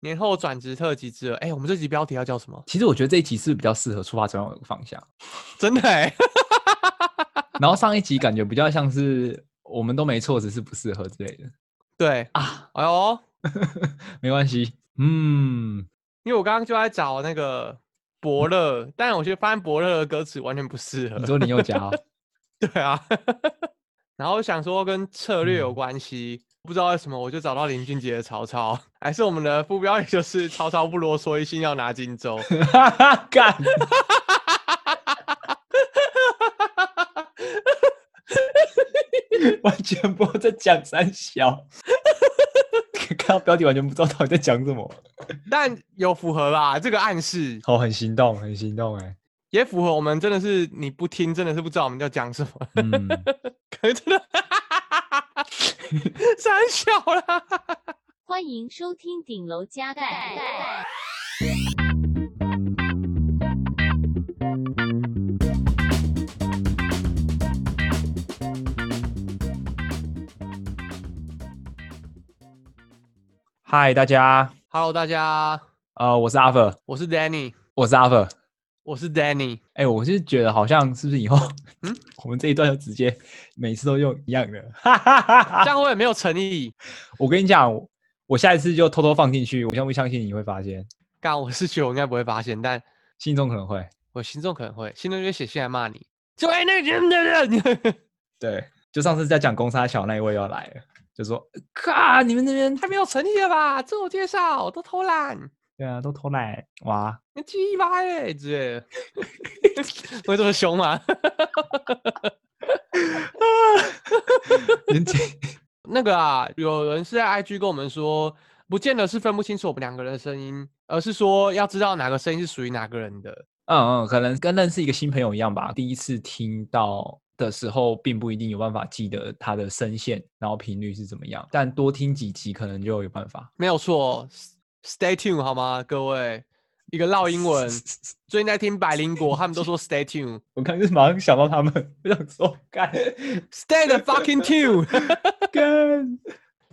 年后转职特辑之二，哎、欸，我们这集标题要叫什么？其实我觉得这一集是，比较适合出发转换的方向，真的哎、欸。然后上一集感觉比较像是我们都没错，只是不适合之类的。对啊，哎呦，没关系，嗯，因为我刚刚就在找那个伯乐，嗯、但我觉得发现伯乐的歌词完全不适合。你说林宥嘉、哦？对啊，然后想说跟策略有关系。嗯不知道为什么，我就找到林俊杰的曹操，还是我们的副标题就是曹操不啰嗦，一心要拿荆州。干！完全不知道在讲三小，看到标题完全不知道到底在讲什么，但有符合吧？这个暗示哦，很心动，很心动哎，也符合我们真的是你不听，真的是不知道我们要讲什么。嗯，可是真的。三小啦！欢迎收听顶楼加盖。嗨，大家，Hello，大家，呃，我是阿 r，我是 Danny，我是阿佛。我是 Danny，哎、欸，我是觉得好像是不是以后，嗯，我们这一段就直接每次都用一样的，这样我也没有诚意。我跟你讲，我下一次就偷偷放进去，我相不相信你会发现？刚我是觉得我应该不会发现，但心中可能会，我心中可能会，心中就会写信来骂你，就哎那个人的人，对，就上次在讲公沙小那一位要来了，就说，靠，你们那边太没有诚意了吧？自我介绍都偷懒。对啊，都偷奶哇！你鸡巴耶，之类的，会这么凶吗？那个啊，有人是在 IG 跟我们说，不见得是分不清楚我们两个人的声音，而是说要知道哪个声音是属于哪个人的。嗯嗯，可能跟认识一个新朋友一样吧。第一次听到的时候，并不一定有办法记得他的声线，然后频率是怎么样，但多听几集可能就有办法。没有错。Stay tuned 好吗，各位？一个烙英文，最近在听百灵果，他们都说 Stay tuned。我刚就是马上想到他们，我想说干，Stay the fucking tune。干，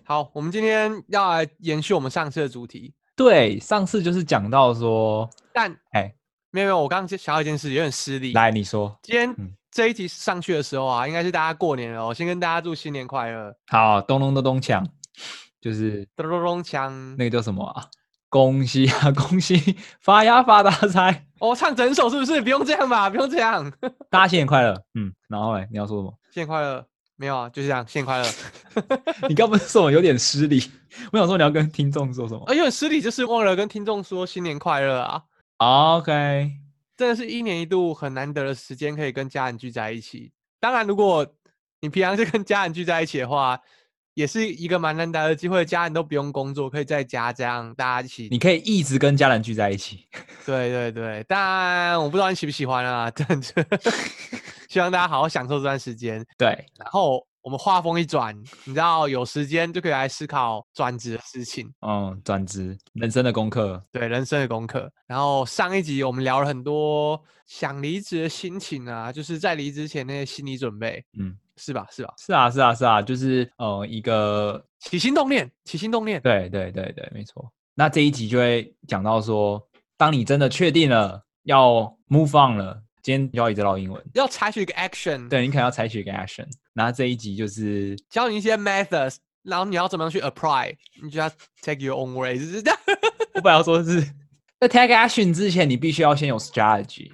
好，我们今天要来延续我们上次的主题。对，上次就是讲到说，但哎，欸、没有没有，我刚刚想到一件事，有点失礼。来，你说，今天这一集上去的时候啊，应该是大家过年了，我先跟大家祝新年快乐。好，咚咚咚咚锵。就是咚咚咚锵，那个叫什么啊？恭喜啊，恭喜发呀发大财！哦，唱整首是不是？不用这样吧，不用这样。大家新年快乐。嗯，然后嘞，你要说什么？新年快乐？没有啊，就是这样。新年快乐。你刚不是说我有点失礼？我想说你要跟听众说什么？啊，有点失礼，就是忘了跟听众说新年快乐啊。OK，真的是一年一度很难得的时间，可以跟家人聚在一起。当然，如果你平常是跟家人聚在一起的话。也是一个蛮难得的机会，家人都不用工作，可以在家这样大家一起。你可以一直跟家人聚在一起。对对对，但我不知道你喜不喜欢啊，真的，希望大家好好享受这段时间。对，然后我们话锋一转，你知道有时间就可以来思考转职的事情。嗯，转职，人生的功课。对，人生的功课。然后上一集我们聊了很多想离职的心情啊，就是在离职前那些心理准备。嗯。是吧？是吧？是啊，是啊，是啊，就是呃，一个起心动念，起心动念。对，对，对，对，没错。那这一集就会讲到说，当你真的确定了要 move on 了，今天就要一直唠英文，要采取一个 action。对，你可能要采取一个 action。那这一集就是教你一些 methods，然后你要怎么样去 apply，你就要 take your own way，是这样。我本来要说的是，在 take action 之前，你必须要先有 strategy。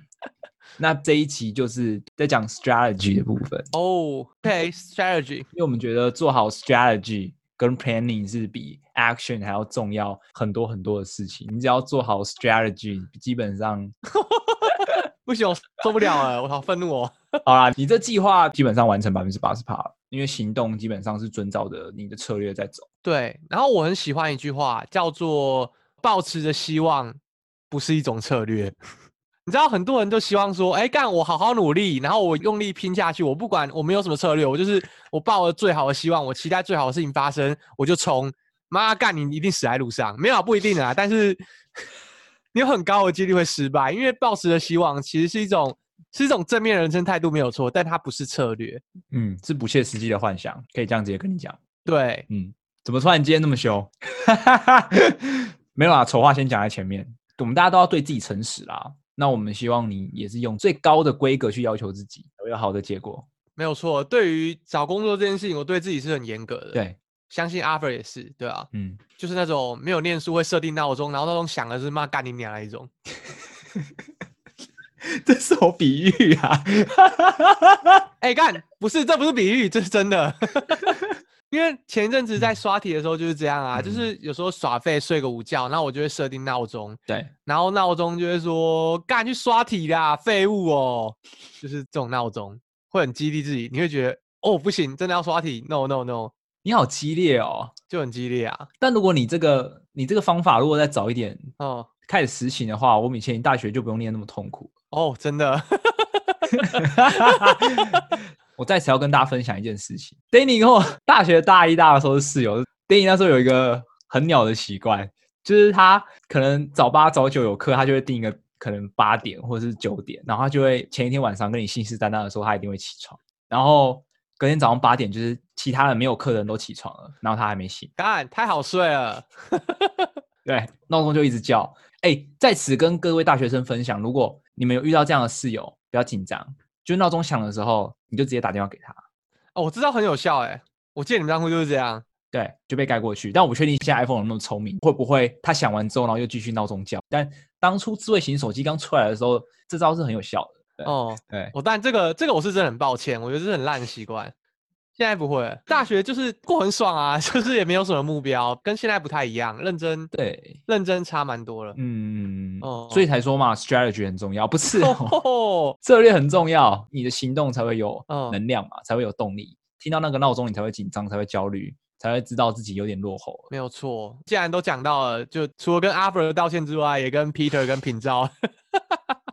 那这一期就是在讲 strategy 的部分哦、oh,，OK，strategy，、okay, 因为我们觉得做好 strategy 跟 planning 是比 action 还要重要很多很多的事情。你只要做好 strategy，基本上 不行，我受不了了，我好愤怒哦。好啦，你这计划基本上完成百分之八十趴了，因为行动基本上是遵照着你的策略在走。对，然后我很喜欢一句话，叫做“抱持着希望不是一种策略”。你知道很多人都希望说，哎，干我好好努力，然后我用力拼下去，我不管我没有什么策略，我就是我抱了最好的希望，我期待最好的事情发生，我就冲。妈干，你一定死在路上。没有不一定啊，但是你有很高的几率会失败，因为抱持的希望其实是一种是一种正面人生态度没有错，但它不是策略，嗯，是不切实际的幻想，可以这样直接跟你讲。对，嗯，怎么突然间那么凶？没有啊，丑话先讲在前面，我们大家都要对自己诚实啦。那我们希望你也是用最高的规格去要求自己，有好的结果。没有错，对于找工作这件事情，我对自己是很严格的。对，相信 Arthur 也是，对啊，嗯，就是那种没有念书会设定闹钟，然后闹钟响了是骂干你娘那一种。这是我比喻啊！哎、欸，干，不是，这不是比喻，这是真的。因为前一阵子在刷题的时候就是这样啊，嗯、就是有时候耍废睡个午觉，然后我就会设定闹钟，对，然后闹钟就会说干去刷题啦，废物哦，就是这种闹钟会很激励自己，你会觉得哦不行，真的要刷题，no no no，你好激烈哦，就很激烈啊。但如果你这个你这个方法如果再早一点哦开始实行的话，我们以前大学就不用念那么痛苦哦，真的。我在此要跟大家分享一件事情。Danny 跟我大学大一、大二的时候是室友。Danny 那时候有一个很鸟的习惯，就是他可能早八早九有课，他就会定一个可能八点或者是九点，然后他就会前一天晚上跟你信誓旦旦的说他一定会起床，然后隔天早上八点就是其他人没有课的人都起床了，然后他还没醒。干，太好睡了。对，闹钟就一直叫。哎，在此跟各位大学生分享，如果你们有遇到这样的室友，不要紧张。就闹钟响的时候，你就直接打电话给他。哦，我知道很有效哎，我记得你们当初就是这样，对，就被盖过去。但我不确定现在 iPhone 有那么聪明，会不会它响完之后，然后又继续闹钟叫？但当初智慧型手机刚出来的时候，这招是很有效的。哦，对，我、哦、但这个这个我是真的很抱歉，我觉得这是很烂的习惯。现在不会，大学就是过很爽啊，就是也没有什么目标，跟现在不太一样，认真对，认真差蛮多了。嗯，哦，所以才说嘛，strategy 很重要，不是、哦哦、策略很重要，你的行动才会有能量嘛，哦、才会有动力。听到那个闹钟，你才会紧张，才会焦虑，才会知道自己有点落后。没有错，既然都讲到了，就除了跟 Arthur 道歉之外，也跟 Peter 跟品昭。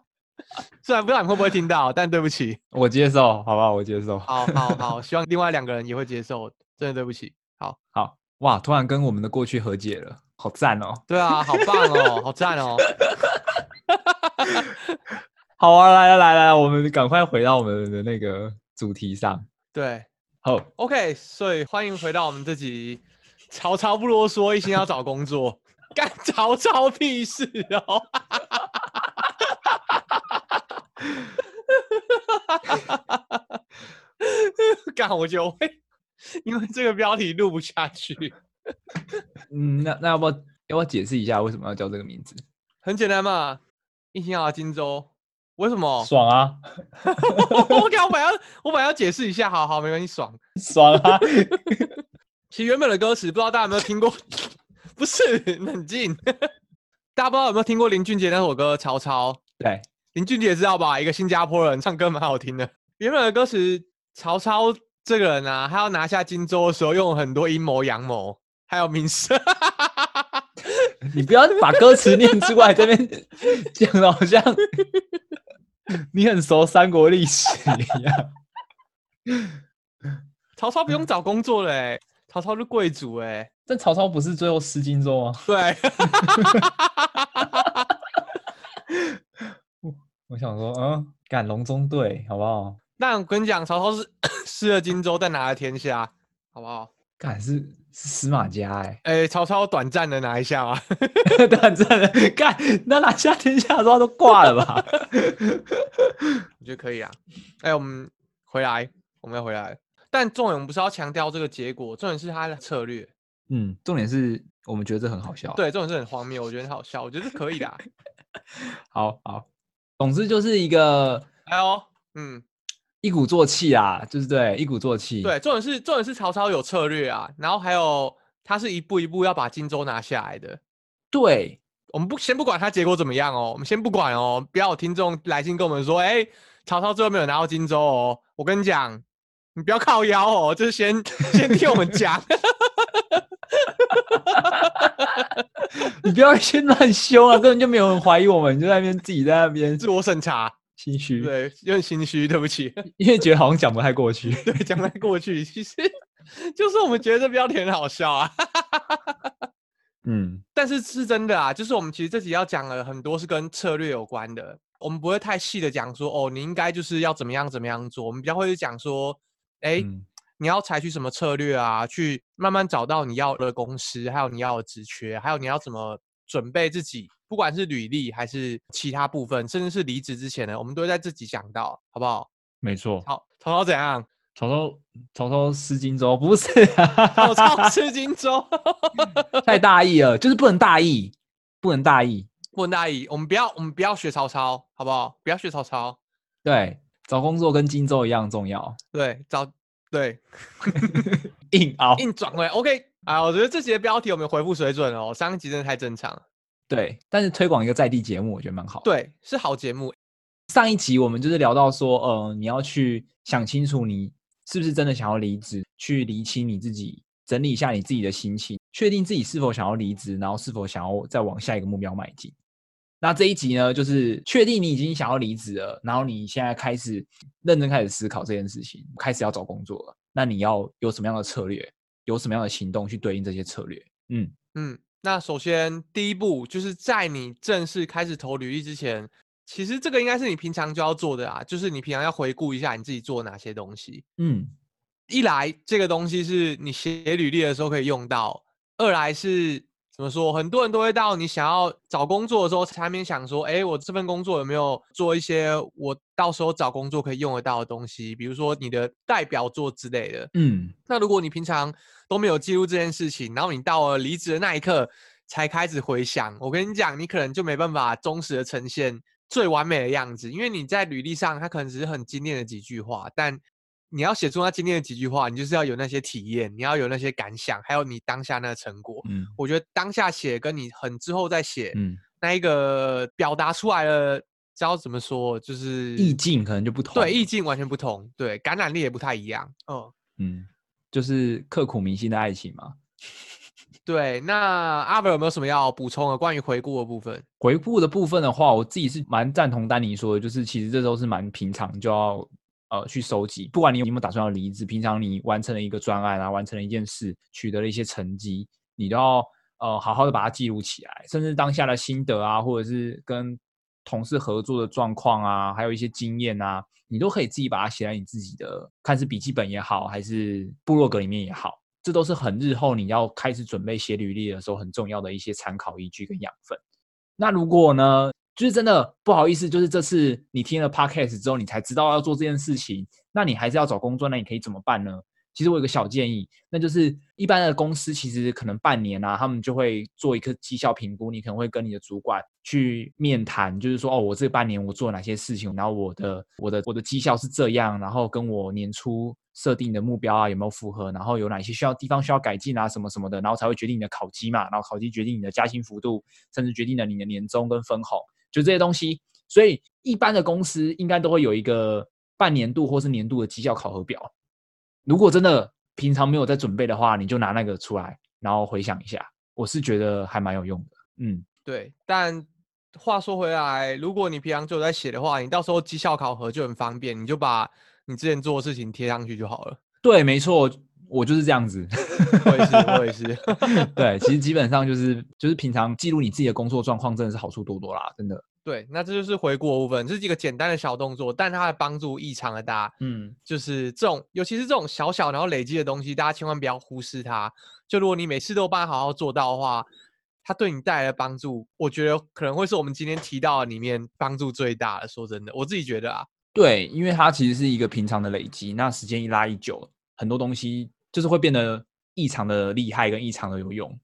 虽然不知道你会不会听到，但对不起，我接受，好不好？我接受。好好好，希望另外两个人也会接受。真的对不起。好好哇，突然跟我们的过去和解了，好赞哦！对啊，好棒哦，好赞哦！好啊，来来来来，我们赶快回到我们的那个主题上。对，好，OK，所以欢迎回到我们这集。曹操不啰嗦，一心要找工作，干曹操屁事哦！哈哈哈哈哈！干，我就会因为这个标题录不下去。嗯，那那要不要要不要解释一下为什么要叫这个名字？很简单嘛，一心要荆州，为什么？爽啊！我靠我本来要我本来要解释一下，好好没关系，爽爽啊！其实原本的歌词不知道大家有没有听过？不是，冷静，大家不知道有没有听过林俊杰那首歌《曹操》？对。林俊杰知道吧？一个新加坡人唱歌蛮好听的。原本的歌词，曹操这个人啊，他要拿下荆州的时候，用了很多阴谋阳谋，还有名声。你不要把歌词念出来，这边 讲的好像 你很熟三国历史一样。曹操不用找工作了，哎，曹操是贵族，哎，但曹操不是最后失荆州吗？对。我想说，嗯，赶隆中队，好不好？那我跟你讲，曹操是 失了荆州，但拿了天下，好不好？赶是是司马家、欸，哎，哎，曹操短暂的拿一下啊，短暂的，干，那拿下天下的话都挂了吧？我觉得可以啊。哎、欸，我们回来，我们要回来，但重点不是要强调这个结果，重点是他的策略。嗯，重点是我们觉得这很好笑。对，重点是很荒谬，我觉得很好笑，我觉得是可以的、啊。好好。总之就是一个，哎呦，嗯，一鼓作气啊，就是对，一鼓作气。对，重点是重点是曹操有策略啊，然后还有他是一步一步要把荆州拿下来的。对，我们不先不管他结果怎么样哦，我们先不管哦，不要有听众来信跟我们说，哎，曹操最后没有拿到荆州哦。我跟你讲，你不要靠腰哦，就是先先听我们讲。你不要先乱凶啊！根本就没有人怀疑我们，你就在那边自己在那边自我审查，心虚。对，有点心虚，对不起，因为觉得好像讲不太过去。对，讲不太过去，其实就是我们觉得这标题很好笑啊。嗯，但是是真的啊，就是我们其实这集要讲的很多是跟策略有关的，我们不会太细的讲说哦，你应该就是要怎么样怎么样做，我们比较会讲说，哎、欸。嗯你要采取什么策略啊？去慢慢找到你要的公司，还有你要的职缺，还有你要怎么准备自己，不管是履历还是其他部分，甚至是离职之前呢，我们都会在自己讲到，好不好？没错。好，曹操怎样？曹操，曹操吃荆州不是、啊？曹操吃荆州，太大意了，就是不能大意，不能大意，不能大意。我们不要，我们不要学曹操，好不好？不要学曹操。对，找工作跟荆州一样重要。对，找对，硬熬，硬转回来。OK，啊，我觉得这集的标题我们回复水准哦，上一集真的太正常了。对，但是推广一个在地节目，我觉得蛮好。对，是好节目。上一集我们就是聊到说，呃，你要去想清楚你。是不是真的想要离职？去厘清你自己，整理一下你自己的心情，确定自己是否想要离职，然后是否想要再往下一个目标迈进。那这一集呢，就是确定你已经想要离职了，然后你现在开始认真开始思考这件事情，开始要找工作了。那你要有什么样的策略？有什么样的行动去对应这些策略？嗯嗯。那首先第一步就是在你正式开始投履历之前。其实这个应该是你平常就要做的啊，就是你平常要回顾一下你自己做哪些东西。嗯，一来这个东西是你写履历的时候可以用到；二来是怎么说，很多人都会到你想要找工作的时候才面想说，哎，我这份工作有没有做一些我到时候找工作可以用得到的东西，比如说你的代表作之类的。嗯，那如果你平常都没有记录这件事情，然后你到了离职的那一刻才开始回想，我跟你讲，你可能就没办法忠实的呈现。最完美的样子，因为你在履历上，它可能只是很精炼的几句话，但你要写出他今天的几句话，你就是要有那些体验，你要有那些感想，还有你当下那个成果。嗯，我觉得当下写跟你很之后再写，嗯，那一个表达出来了，知道怎么说，就是意境可能就不同。对，意境完全不同，对，感染力也不太一样。哦，嗯，就是刻骨铭心的爱情嘛。对，那阿伯有没有什么要补充的关于回顾的部分？回顾的部分的话，我自己是蛮赞同丹尼说的，就是其实这都是蛮平常就要呃去收集，不管你有没有打算要离职，平常你完成了一个专案啊，完成了一件事，取得了一些成绩，你都要呃好好的把它记录起来，甚至当下的心得啊，或者是跟同事合作的状况啊，还有一些经验啊，你都可以自己把它写在你自己的，看是笔记本也好，还是部落格里面也好。这都是很日后你要开始准备写履历的时候很重要的一些参考依据跟养分。那如果呢，就是真的不好意思，就是这次你听了 Podcast 之后，你才知道要做这件事情，那你还是要找工作，那你可以怎么办呢？其实我有个小建议，那就是一般的公司其实可能半年啊，他们就会做一个绩效评估，你可能会跟你的主管去面谈，就是说哦，我这半年我做了哪些事情，然后我的我的我的绩效是这样，然后跟我年初设定的目标啊有没有符合，然后有哪些需要地方需要改进啊什么什么的，然后才会决定你的考绩嘛，然后考绩决定你的加薪幅度，甚至决定了你的年终跟分红，就这些东西。所以一般的公司应该都会有一个半年度或是年度的绩效考核表。如果真的平常没有在准备的话，你就拿那个出来，然后回想一下。我是觉得还蛮有用的。嗯，对。但话说回来，如果你平常就有在写的话，你到时候绩效考核就很方便，你就把你之前做的事情贴上去就好了。对，没错，我就是这样子。我也是，我也是。对，其实基本上就是就是平常记录你自己的工作状况，真的是好处多多啦，真的。对，那这就是回顾的部分，这是一个简单的小动作，但它的帮助异常的大。嗯，就是这种，尤其是这种小小然后累积的东西，大家千万不要忽视它。就如果你每次都帮他好好做到的话，它对你带来的帮助，我觉得可能会是我们今天提到的里面帮助最大的。说真的，我自己觉得啊，对，因为它其实是一个平常的累积，那时间一拉一久，很多东西就是会变得异常的厉害跟异常的有用。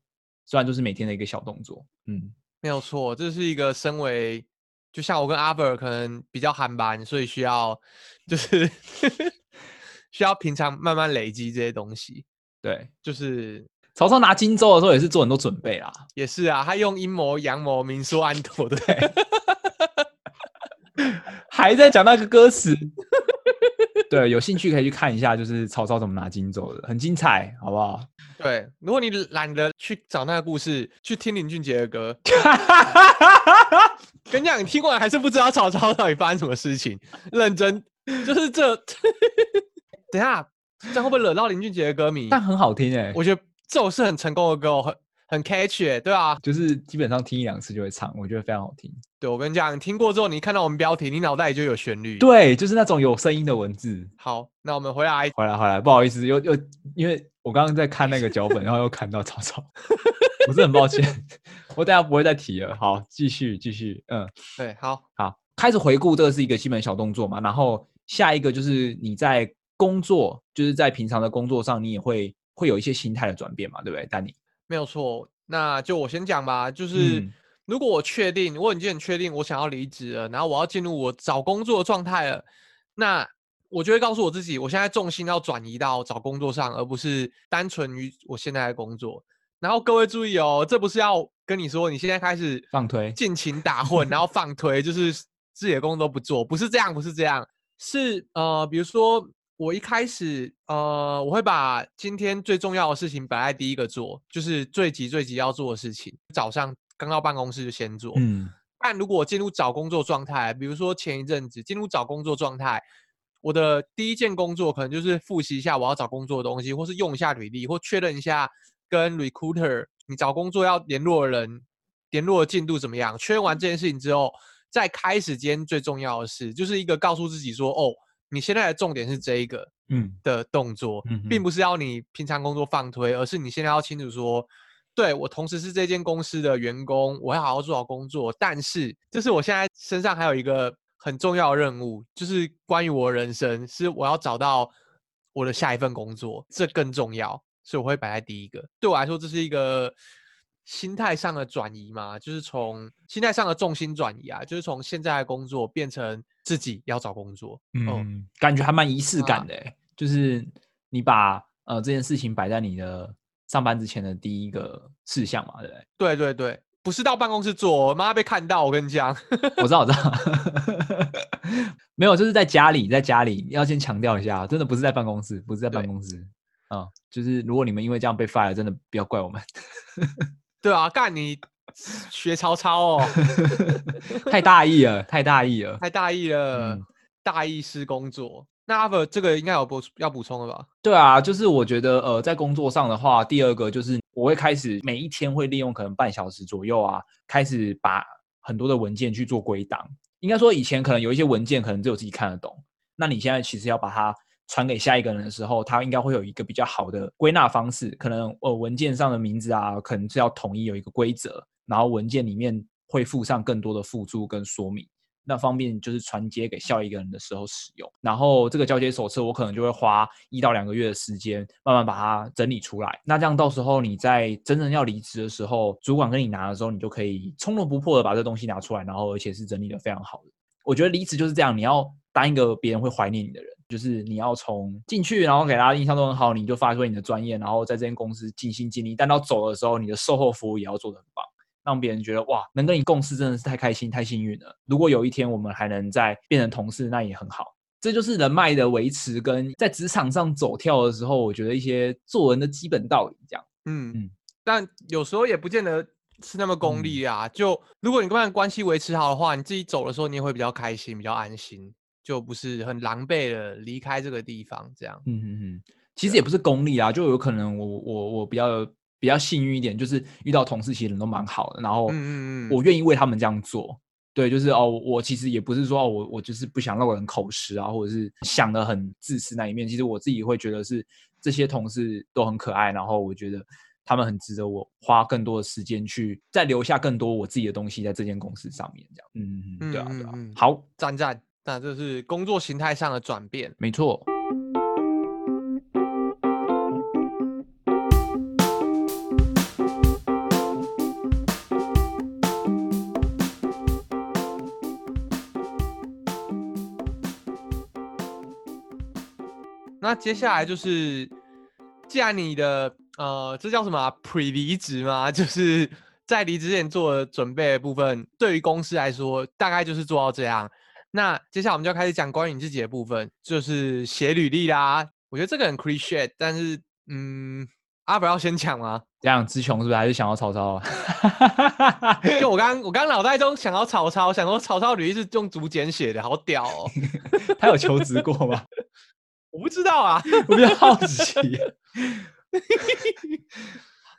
虽然就是每天的一个小动作，嗯。没有错，这是一个身为，就像我跟阿伯可能比较憨班，所以需要就是 需要平常慢慢累积这些东西。对，就是曹操拿荆州的时候也是做很多准备啦。也是啊，他用阴谋阳谋明说暗 躲，对，还在讲那个歌词。对，有兴趣可以去看一下，就是曹操怎么拿荆州的，很精彩，好不好？对，如果你懒得去找那个故事，去听林俊杰的歌。跟你讲，你听过来还是不知道曹操到底发生什么事情。认真，就是这。等一下，这样会不会惹到林俊杰的歌迷？但很好听哎、欸，我觉得这首是很成功的歌，很很 catch 哎、欸、对啊，就是基本上听一两次就会唱，我觉得非常好听。对，我跟你讲，你听过之后，你看到我们标题，你脑袋里就有旋律。对，就是那种有声音的文字。好，那我们回来，回来，回来，不好意思，又又因为。我刚刚在看那个脚本，然后又看到曹操。我是很抱歉，我等下不会再提了。好，继续继续，嗯，对，好好，开始回顾，这个是一个基本小动作嘛。然后下一个就是你在工作，就是在平常的工作上，你也会会有一些心态的转变嘛，对不对？丹尼，没有错。那就我先讲吧，就是、嗯、如果我确定，我已经很确定我想要离职了，然后我要进入我找工作的状态了，那。我就会告诉我自己，我现在重心要转移到找工作上，而不是单纯于我现在的工作。然后各位注意哦，这不是要跟你说你现在开始放推、尽情打混，然后 放推，就是自己的工作都不做，不是这样，不是这样，是呃，比如说我一开始呃，我会把今天最重要的事情摆在第一个做，就是最急最急要做的事情，早上刚到办公室就先做。嗯，但如果我进入找工作状态，比如说前一阵子进入找工作状态。我的第一件工作可能就是复习一下我要找工作的东西，或是用一下履历，或确认一下跟 recruiter 你找工作要联络的人联络的进度怎么样。确认完这件事情之后，再开始今天最重要的事，就是一个告诉自己说：“哦，你现在的重点是这一个，嗯的动作，嗯，并不是要你平常工作放推，而是你现在要清楚说，对，我同时是这间公司的员工，我要好好做好工作，但是就是我现在身上还有一个。”很重要的任务就是关于我的人生，是我要找到我的下一份工作，这更重要，所以我会摆在第一个。对我来说，这是一个心态上的转移嘛，就是从心态上的重心转移啊，就是从现在的工作变成自己要找工作。嗯，哦、感觉还蛮仪式感的、啊，就是你把呃这件事情摆在你的上班之前的第一个事项嘛，对不对？对对对。不是到办公室做，妈被看到。我跟你讲，我知道，我知道，没有，就是在家里，在家里要先强调一下，真的不是在办公室，不是在办公室啊、嗯。就是如果你们因为这样被 fire，真的不要怪我们。对啊，干你学曹操哦，太大意了，太大意了，太大意了，嗯、大意失工作。那阿 r 这个应该有补要补充了吧？对啊，就是我觉得呃，在工作上的话，第二个就是我会开始每一天会利用可能半小时左右啊，开始把很多的文件去做归档。应该说以前可能有一些文件可能只有自己看得懂，那你现在其实要把它传给下一个人的时候，他应该会有一个比较好的归纳方式。可能呃文件上的名字啊，可能是要统一有一个规则，然后文件里面会附上更多的附注跟说明。那方便就是传接给下一个人的时候使用，然后这个交接手册我可能就会花一到两个月的时间，慢慢把它整理出来。那这样到时候你在真正要离职的时候，主管跟你拿的时候，你就可以从容不迫的把这东西拿出来，然后而且是整理的非常好的。我觉得离职就是这样，你要当一个别人会怀念你的人，就是你要从进去，然后给大家印象都很好，你就发挥你的专业，然后在这间公司尽心尽力，但到走的时候，你的售后服务也要做得很棒。让别人觉得哇，能跟你共事真的是太开心、太幸运了。如果有一天我们还能再变成同事，那也很好。这就是人脉的维持跟在职场上走跳的时候，我觉得一些做人的基本道理这样。嗯嗯，但有时候也不见得是那么功利啊。嗯、就如果你跟他关系维持好的话，你自己走的时候你也会比较开心、比较安心，就不是很狼狈的离开这个地方这样。嗯嗯嗯，其实也不是功利啊，就有可能我我我比较。比较幸运一点，就是遇到同事其实人都蛮好的，然后我愿意为他们这样做。对，就是哦，我其实也不是说哦，我我就是不想让人口实啊，或者是想的很自私那一面。其实我自己会觉得是这些同事都很可爱，然后我觉得他们很值得我花更多的时间去再留下更多我自己的东西在这间公司上面。这样，嗯嗯，对啊对啊，好，赞赞，那这是工作形态上的转变，没错。那接下来就是，既然你的呃，这叫什么啊？pre 离职吗？就是在离职前做的准备的部分，对于公司来说，大概就是做到这样。那接下来我们就要开始讲关于你自己的部分，就是写履历啦。我觉得这个很 cliche，但是嗯，阿伯要先讲吗？这样词穷是不是？还是想要曹操啊？就我刚我刚脑袋中想到曹操，想说曹操履历是用竹简写的，好屌哦。他有求职过吗？我不知道啊，我比较好奇。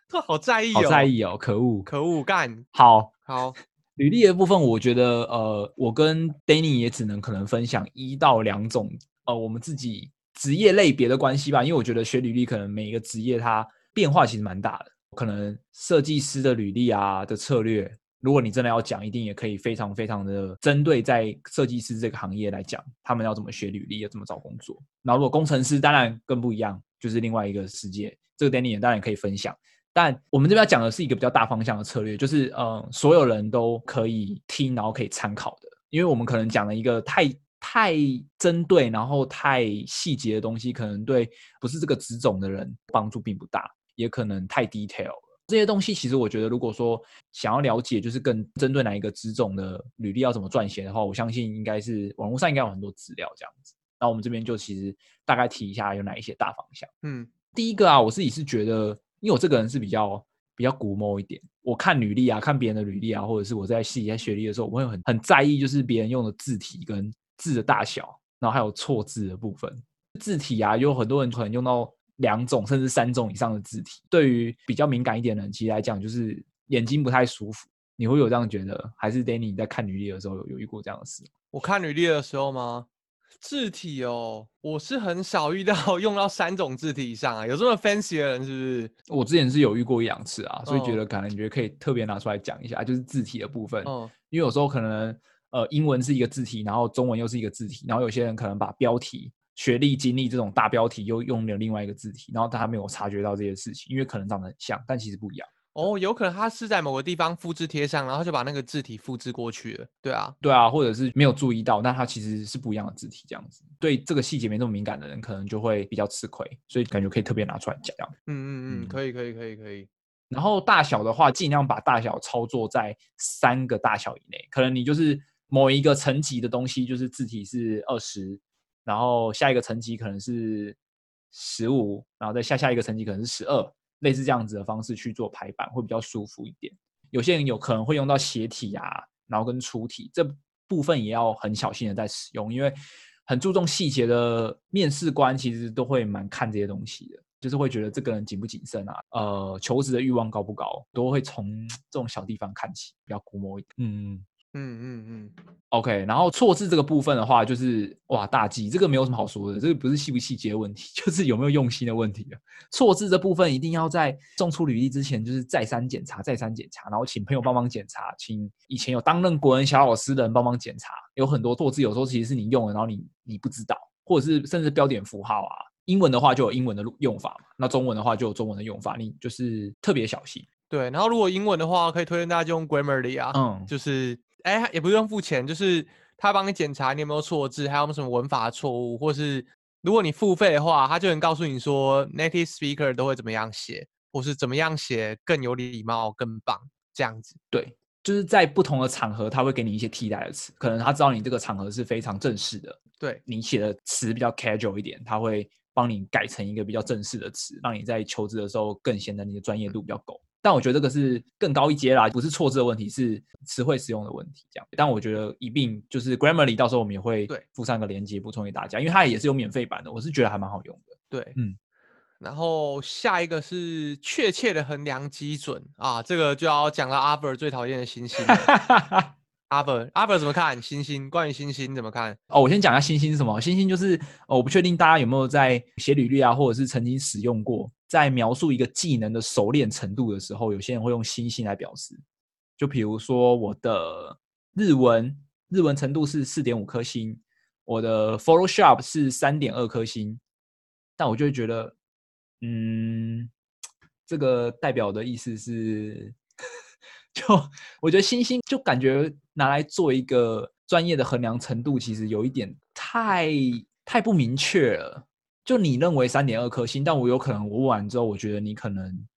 他 好在意哦，好在意哦，可恶，可恶，干好好。履历的部分，我觉得呃，我跟 Danny 也只能可能分享一到两种呃，我们自己职业类别的关系吧。因为我觉得学履历可能每一个职业它变化其实蛮大的。可能设计师的履历啊的策略，如果你真的要讲，一定也可以非常非常的针对在设计师这个行业来讲，他们要怎么学履历，要怎么找工作。然后如果工程师，当然更不一样，就是另外一个世界。这个 Danny 也当然可以分享，但我们这边要讲的是一个比较大方向的策略，就是嗯，所有人都可以听，然后可以参考的，因为我们可能讲了一个太太针对，然后太细节的东西，可能对不是这个职种的人帮助并不大。也可能太 detail，这些东西其实我觉得，如果说想要了解，就是更针对哪一个职种的履历要怎么撰写的话，我相信应该是网络上应该有很多资料这样子。那我们这边就其实大概提一下有哪一些大方向。嗯，第一个啊，我自己是觉得，因为我这个人是比较比较古摸一点，我看履历啊，看别人的履历啊，或者是我在系在学历的时候，我会很很在意，就是别人用的字体跟字的大小，然后还有错字的部分。字体啊，有很多人可能用到。两种甚至三种以上的字体，对于比较敏感一点的人，其实来讲就是眼睛不太舒服。你会有这样觉得？还是 Danny 你在看履历的时候有有遇过这样的事？我看履历的时候吗？字体哦，我是很少遇到 用到三种字体以上啊。有这么 fancy 的人是不是？我之前是有遇过一两次啊，所以觉得可能你觉得可以特别拿出来讲一下，就是字体的部分。嗯，因为有时候可能呃英文是一个字体，然后中文又是一个字体，然后有些人可能把标题。学历、经历这种大标题又用了另外一个字体，然后他没有察觉到这些事情，因为可能长得很像，但其实不一样。哦，有可能他是在某个地方复制贴上，然后就把那个字体复制过去了。对啊，对啊，或者是没有注意到，那他其实是不一样的字体，这样子。对这个细节没那么敏感的人，可能就会比较吃亏，所以感觉可以特别拿出来讲。嗯嗯嗯，可以可以可以可以。然后大小的话，尽量把大小操作在三个大小以内，可能你就是某一个层级的东西，就是字体是二十。然后下一个层级可能是十五，然后再下下一个层级可能是十二，类似这样子的方式去做排版会比较舒服一点。有些人有可能会用到斜体啊，然后跟粗体这部分也要很小心的在使用，因为很注重细节的面试官其实都会蛮看这些东西的，就是会觉得这个人谨不谨慎啊，呃，求职的欲望高不高，都会从 这种小地方看起，比较估摸一点。嗯。嗯嗯嗯，OK。然后错字这个部分的话，就是哇大忌，这个没有什么好说的，这个不是细不细节的问题，就是有没有用心的问题。错字这部分一定要在送出履历之前，就是再三检查，再三检查，然后请朋友帮忙检查，请以前有担任国文小老师的人帮忙检查。有很多错字，有时候其实是你用了，然后你你不知道，或者是甚至标点符号啊，英文的话就有英文的用法嘛，那中文的话就有中文的用法，你就是特别小心。对，然后如果英文的话，可以推荐大家就用 Grammarly 啊，嗯，就是。哎，也不用付钱，就是他帮你检查你有没有错字，还有没有什么文法错误，或是如果你付费的话，他就能告诉你说 native speaker 都会怎么样写，或是怎么样写更有礼貌、更棒这样子。对，就是在不同的场合，他会给你一些替代的词，可能他知道你这个场合是非常正式的，对你写的词比较 casual 一点，他会帮你改成一个比较正式的词，让你在求职的时候更显得你的专业度比较够。但我觉得这个是更高一阶啦，不是错字的问题，是词汇使用的问题。这样，但我觉得一并就是 Grammarly，到时候我们也会附上个链接补充给大家，因为它也是有免费版的，我是觉得还蛮好用的。对，嗯。然后下一个是确切的衡量基准啊，这个就要讲到阿 Ver 最讨厌的星星。阿伯阿伯怎么看星星？关于星星怎么看？哦，我先讲一下星星是什么。星星就是，哦，我不确定大家有没有在写履历啊，或者是曾经使用过。在描述一个技能的熟练程度的时候，有些人会用星星来表示。就比如说我的日文，日文程度是四点五颗星，我的 Photoshop 是三点二颗星，但我就会觉得，嗯，这个代表的意思是，就我觉得星星就感觉拿来做一个专业的衡量程度，其实有一点太太不明确了。就你认为三点二颗星，但我有可能我问完之后，我觉得你可能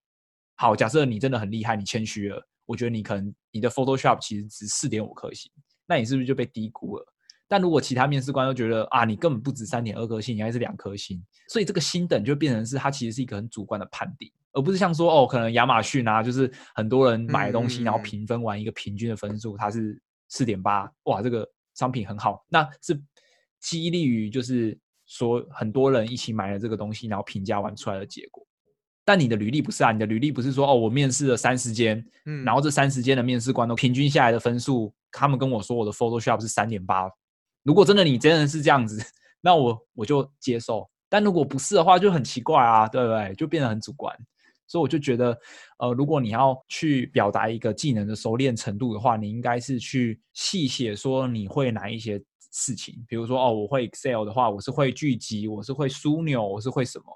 好。假设你真的很厉害，你谦虚了，我觉得你可能你的 Photoshop 其实值四点五颗星，那你是不是就被低估了？但如果其他面试官都觉得啊，你根本不止三点二颗星，你还是两颗星，所以这个星等就变成是它其实是一个很主观的判定，而不是像说哦，可能亚马逊啊，就是很多人买东西，然后评分完一个平均的分数，它是四点八，哇，这个商品很好，那是激励于就是。说很多人一起买了这个东西，然后评价完出来的结果。但你的履历不是啊，你的履历不是说哦，我面试了三十间，嗯，然后这三十间的面试官都平均下来的分数，他们跟我说我的 Photoshop 是三点八。如果真的你真的是这样子，那我我就接受。但如果不是的话，就很奇怪啊，对不对？就变得很主观。所以我就觉得，呃，如果你要去表达一个技能的熟练程度的话，你应该是去细写说你会哪一些事情，比如说哦，我会 Excel 的话，我是会聚集，我是会枢纽，我是会什么，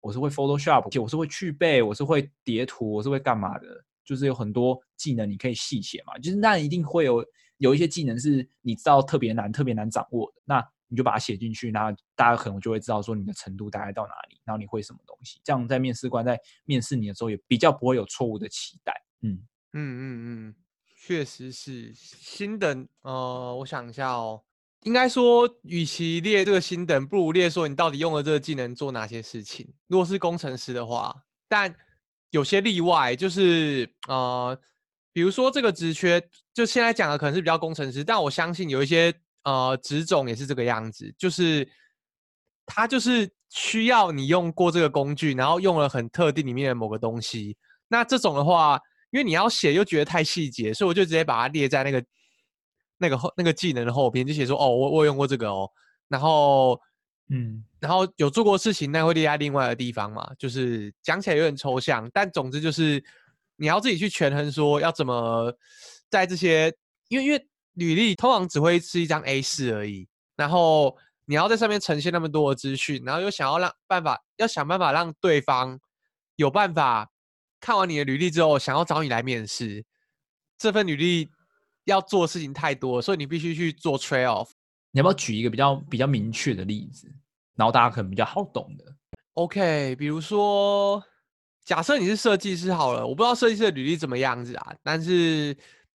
我是会 Photoshop，我是会去背，我是会叠图，我是会干嘛的，就是有很多技能你可以细写嘛，就是那一定会有有一些技能是你知道特别难、特别难掌握的那。你就把它写进去，然后大家可能就会知道说你的程度大概到哪里，然后你会什么东西，这样在面试官在面试你的时候也比较不会有错误的期待。嗯嗯嗯嗯，确实是星等。呃，我想一下哦，应该说，与其列这个新等，不如列说你到底用了这个技能做哪些事情。如果是工程师的话，但有些例外，就是呃，比如说这个职缺，就现在讲的可能是比较工程师，但我相信有一些。呃，职种也是这个样子，就是它就是需要你用过这个工具，然后用了很特定里面的某个东西。那这种的话，因为你要写又觉得太细节，所以我就直接把它列在那个那个后那个技能的后边，就写说哦，我我用过这个哦。然后嗯，然后有做过事情，那会列在另外的地方嘛。就是讲起来有点抽象，但总之就是你要自己去权衡说要怎么在这些，因为因为。履历通常只会是一张 A 四而已，然后你要在上面呈现那么多的资讯，然后又想要让办法，要想办法让对方有办法看完你的履历之后，想要找你来面试。这份履历要做的事情太多，所以你必须去做 trade off。你要不要举一个比较比较明确的例子，然后大家可能比较好懂的？OK，比如说，假设你是设计师好了，我不知道设计师的履历怎么样子啊，但是。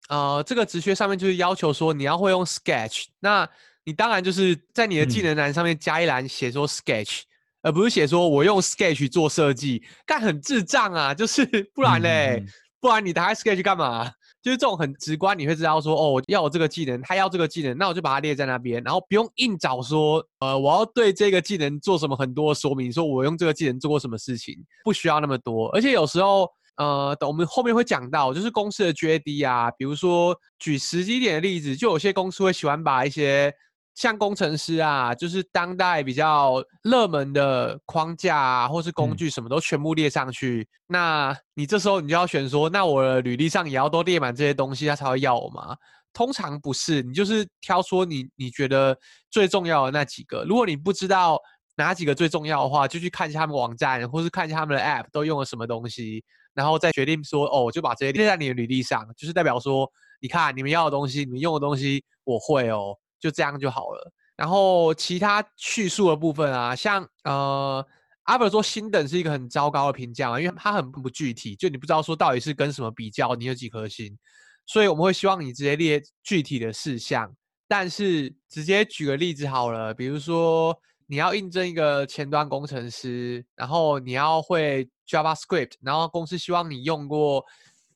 呃，这个职缺上面就是要求说你要会用 Sketch，那你当然就是在你的技能栏上面加一栏写说 Sketch，、嗯、而不是写说我用 Sketch 做设计，干很智障啊！就是不然嘞，嗯、不然你打开 Sketch 干嘛？就是这种很直观，你会知道说哦，我要我这个技能，他要这个技能，那我就把它列在那边，然后不用硬找说，呃，我要对这个技能做什么很多说明，说我用这个技能做过什么事情，不需要那么多，而且有时候。呃，等我们后面会讲到，就是公司的 JD 啊，比如说举实际一点的例子，就有些公司会喜欢把一些像工程师啊，就是当代比较热门的框架啊，或是工具什么都全部列上去。嗯、那你这时候你就要选说，那我的履历上也要都列满这些东西，他才会要我吗？通常不是，你就是挑说你你觉得最重要的那几个。如果你不知道哪几个最重要的话，就去看一下他们网站，或是看一下他们的 App 都用了什么东西。然后再决定说，哦，我就把这些列在你的履历上，就是代表说，你看你们要的东西，你们用的东西，我会哦，就这样就好了。然后其他叙述的部分啊，像呃，阿伯说星等是一个很糟糕的评价，因为它很不具体，就你不知道说到底是跟什么比较，你有几颗星，所以我们会希望你直接列具体的事项。但是直接举个例子好了，比如说。你要应征一个前端工程师，然后你要会 JavaScript，然后公司希望你用过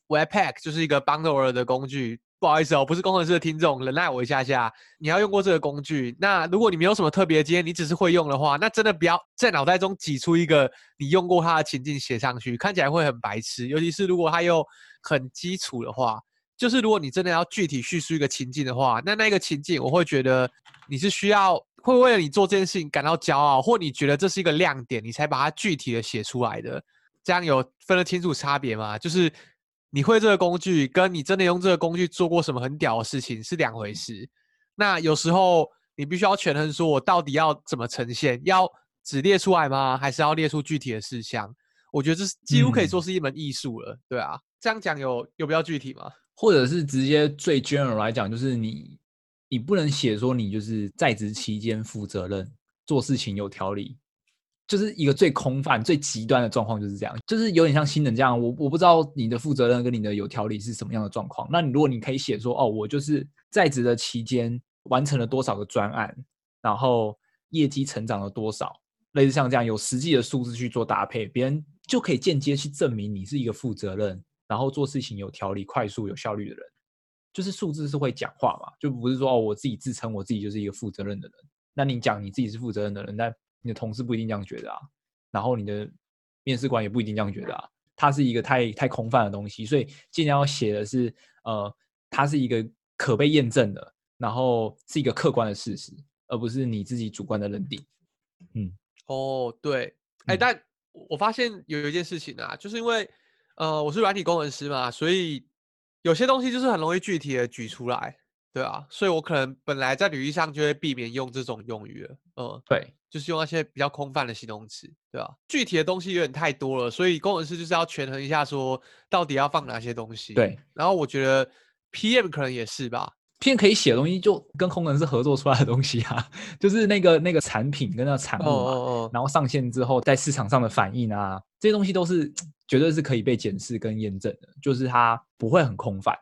Webpack，就是一个 Bundler 的工具。不好意思哦，不是工程师的听众，忍耐我一下下。你要用过这个工具，那如果你没有什么特别的经验，你只是会用的话，那真的不要在脑袋中挤出一个你用过它的情境写上去，看起来会很白痴。尤其是如果它又很基础的话，就是如果你真的要具体叙述一个情境的话，那那个情境我会觉得你是需要。会为了你做这件事情感到骄傲，或你觉得这是一个亮点，你才把它具体的写出来的，这样有分得清楚差别吗？就是你会这个工具，跟你真的用这个工具做过什么很屌的事情是两回事。那有时候你必须要权衡，说我到底要怎么呈现，要只列出来吗？还是要列出具体的事项？我觉得这是几乎可以说是一门艺术了，嗯、对啊。这样讲有有比较具体吗？或者是直接最 general 来讲，就是你。你不能写说你就是在职期间负责任，做事情有条理，就是一个最空泛、最极端的状况就是这样，就是有点像新人这样。我我不知道你的负责任跟你的有条理是什么样的状况。那你如果你可以写说，哦，我就是在职的期间完成了多少个专案，然后业绩成长了多少，类似像这样有实际的数字去做搭配，别人就可以间接去证明你是一个负责任，然后做事情有条理、快速、有效率的人。就是数字是会讲话嘛，就不是说哦，我自己自称我自己就是一个负责任的人。那你讲你自己是负责任的人，但你的同事不一定这样觉得啊，然后你的面试官也不一定这样觉得啊。它是一个太太空泛的东西，所以尽量要写的是，呃，它是一个可被验证的，然后是一个客观的事实，而不是你自己主观的认定。嗯，哦，对，哎、欸，但我发现有一件事情啊，就是因为呃我是软体工程师嘛，所以有些东西就是很容易具体的举出来，对啊，所以我可能本来在履历上就会避免用这种用语了，嗯，对，就是用那些比较空泛的形容词，对啊，具体的东西有点太多了，所以工程师就是要权衡一下，说到底要放哪些东西。对，然后我觉得 PM 可能也是吧。PM 可以写的东西就跟工程师合作出来的东西啊，就是那个那个产品跟那个产物嘛，oh, oh, oh. 然后上线之后在市场上的反应啊，这些东西都是绝对是可以被检视跟验证的，就是它不会很空泛。